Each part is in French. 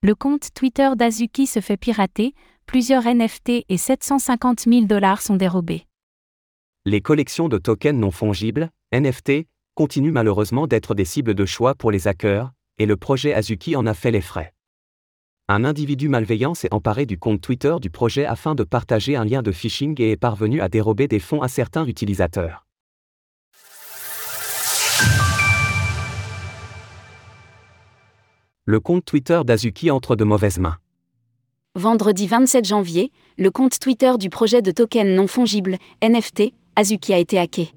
Le compte Twitter d'Azuki se fait pirater, plusieurs NFT et 750 000 dollars sont dérobés. Les collections de tokens non fongibles, NFT, continuent malheureusement d'être des cibles de choix pour les hackers, et le projet Azuki en a fait les frais. Un individu malveillant s'est emparé du compte Twitter du projet afin de partager un lien de phishing et est parvenu à dérober des fonds à certains utilisateurs. Le compte Twitter d'Azuki entre de mauvaises mains. Vendredi 27 janvier, le compte Twitter du projet de token non fongible, NFT, Azuki a été hacké.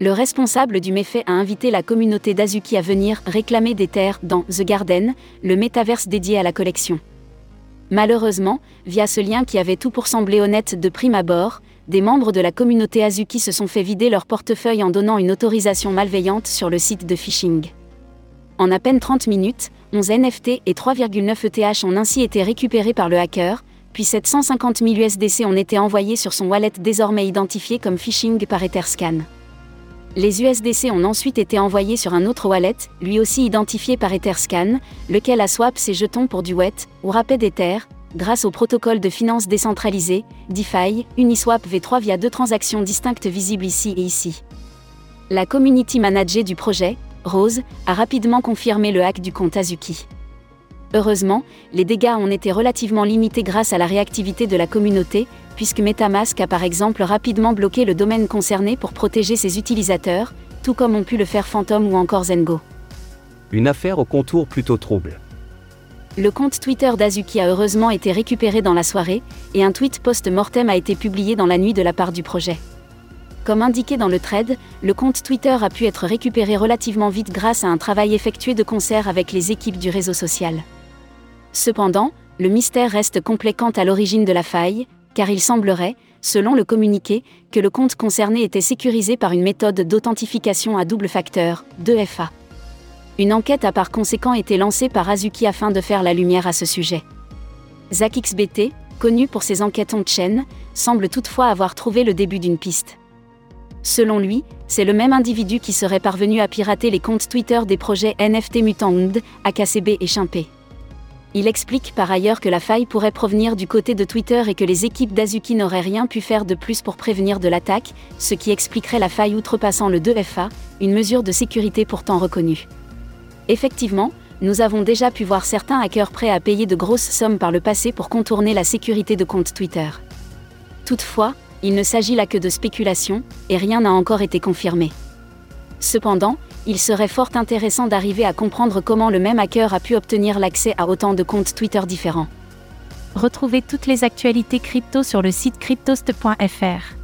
Le responsable du méfait a invité la communauté d'Azuki à venir réclamer des terres dans The Garden, le métaverse dédié à la collection. Malheureusement, via ce lien qui avait tout pour sembler honnête de prime abord, des membres de la communauté Azuki se sont fait vider leur portefeuille en donnant une autorisation malveillante sur le site de phishing. En à peine 30 minutes, 11 NFT et 3,9 ETH ont ainsi été récupérés par le hacker, puis 750 000 USDC ont été envoyés sur son wallet désormais identifié comme phishing par Etherscan. Les USDC ont ensuite été envoyés sur un autre wallet, lui aussi identifié par Etherscan, lequel a swap ses jetons pour du WET ou Rapid Ether, grâce au protocole de finance décentralisé, DeFi, Uniswap V3 via deux transactions distinctes visibles ici et ici. La community manager du projet, Rose, a rapidement confirmé le hack du compte Azuki. Heureusement, les dégâts ont été relativement limités grâce à la réactivité de la communauté, puisque Metamask a par exemple rapidement bloqué le domaine concerné pour protéger ses utilisateurs, tout comme ont pu le faire Phantom ou encore Zengo. Une affaire au contour plutôt trouble. Le compte Twitter d'Azuki a heureusement été récupéré dans la soirée, et un tweet post-mortem a été publié dans la nuit de la part du projet. Comme indiqué dans le thread, le compte Twitter a pu être récupéré relativement vite grâce à un travail effectué de concert avec les équipes du réseau social. Cependant, le mystère reste complet quant à l'origine de la faille, car il semblerait, selon le communiqué, que le compte concerné était sécurisé par une méthode d'authentification à double facteur, 2FA. Une enquête a par conséquent été lancée par Azuki afin de faire la lumière à ce sujet. ZachXBT, connu pour ses enquêtes on-chain, semble toutefois avoir trouvé le début d'une piste. Selon lui, c'est le même individu qui serait parvenu à pirater les comptes Twitter des projets NFT Mutant AKCB et Chimpé. Il explique par ailleurs que la faille pourrait provenir du côté de Twitter et que les équipes d'Azuki n'auraient rien pu faire de plus pour prévenir de l'attaque, ce qui expliquerait la faille outrepassant le 2FA, une mesure de sécurité pourtant reconnue. Effectivement, nous avons déjà pu voir certains hackers prêts à payer de grosses sommes par le passé pour contourner la sécurité de comptes Twitter. Toutefois, il ne s'agit là que de spéculation, et rien n'a encore été confirmé. Cependant, il serait fort intéressant d'arriver à comprendre comment le même hacker a pu obtenir l'accès à autant de comptes Twitter différents. Retrouvez toutes les actualités crypto sur le site cryptost.fr.